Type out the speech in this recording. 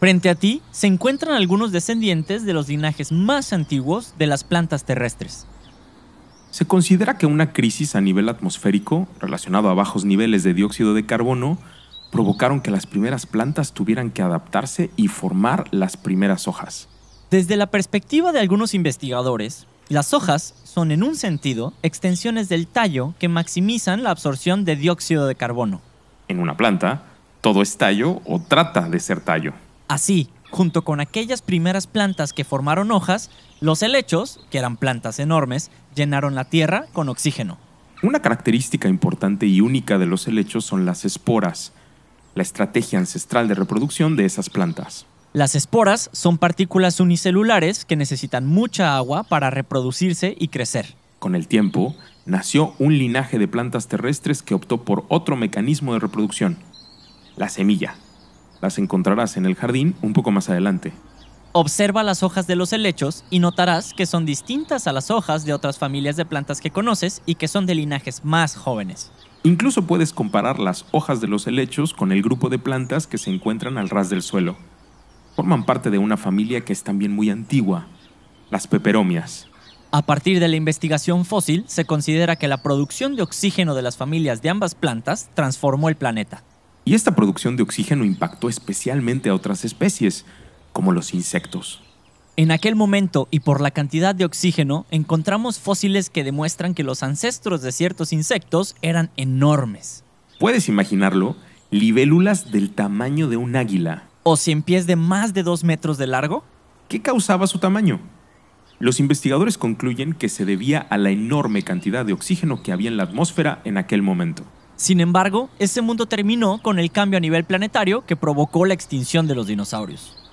Frente a ti se encuentran algunos descendientes de los linajes más antiguos de las plantas terrestres. Se considera que una crisis a nivel atmosférico, relacionado a bajos niveles de dióxido de carbono, provocaron que las primeras plantas tuvieran que adaptarse y formar las primeras hojas. Desde la perspectiva de algunos investigadores, las hojas son en un sentido extensiones del tallo que maximizan la absorción de dióxido de carbono. En una planta, todo es tallo o trata de ser tallo. Así, junto con aquellas primeras plantas que formaron hojas, los helechos, que eran plantas enormes, llenaron la tierra con oxígeno. Una característica importante y única de los helechos son las esporas, la estrategia ancestral de reproducción de esas plantas. Las esporas son partículas unicelulares que necesitan mucha agua para reproducirse y crecer. Con el tiempo, nació un linaje de plantas terrestres que optó por otro mecanismo de reproducción, la semilla. Las encontrarás en el jardín un poco más adelante. Observa las hojas de los helechos y notarás que son distintas a las hojas de otras familias de plantas que conoces y que son de linajes más jóvenes. Incluso puedes comparar las hojas de los helechos con el grupo de plantas que se encuentran al ras del suelo. Forman parte de una familia que es también muy antigua, las peperomias. A partir de la investigación fósil, se considera que la producción de oxígeno de las familias de ambas plantas transformó el planeta. Y esta producción de oxígeno impactó especialmente a otras especies, como los insectos. En aquel momento y por la cantidad de oxígeno, encontramos fósiles que demuestran que los ancestros de ciertos insectos eran enormes. ¿Puedes imaginarlo? Libélulas del tamaño de un águila. ¿O cien pies de más de dos metros de largo? ¿Qué causaba su tamaño? Los investigadores concluyen que se debía a la enorme cantidad de oxígeno que había en la atmósfera en aquel momento. Sin embargo, ese mundo terminó con el cambio a nivel planetario que provocó la extinción de los dinosaurios.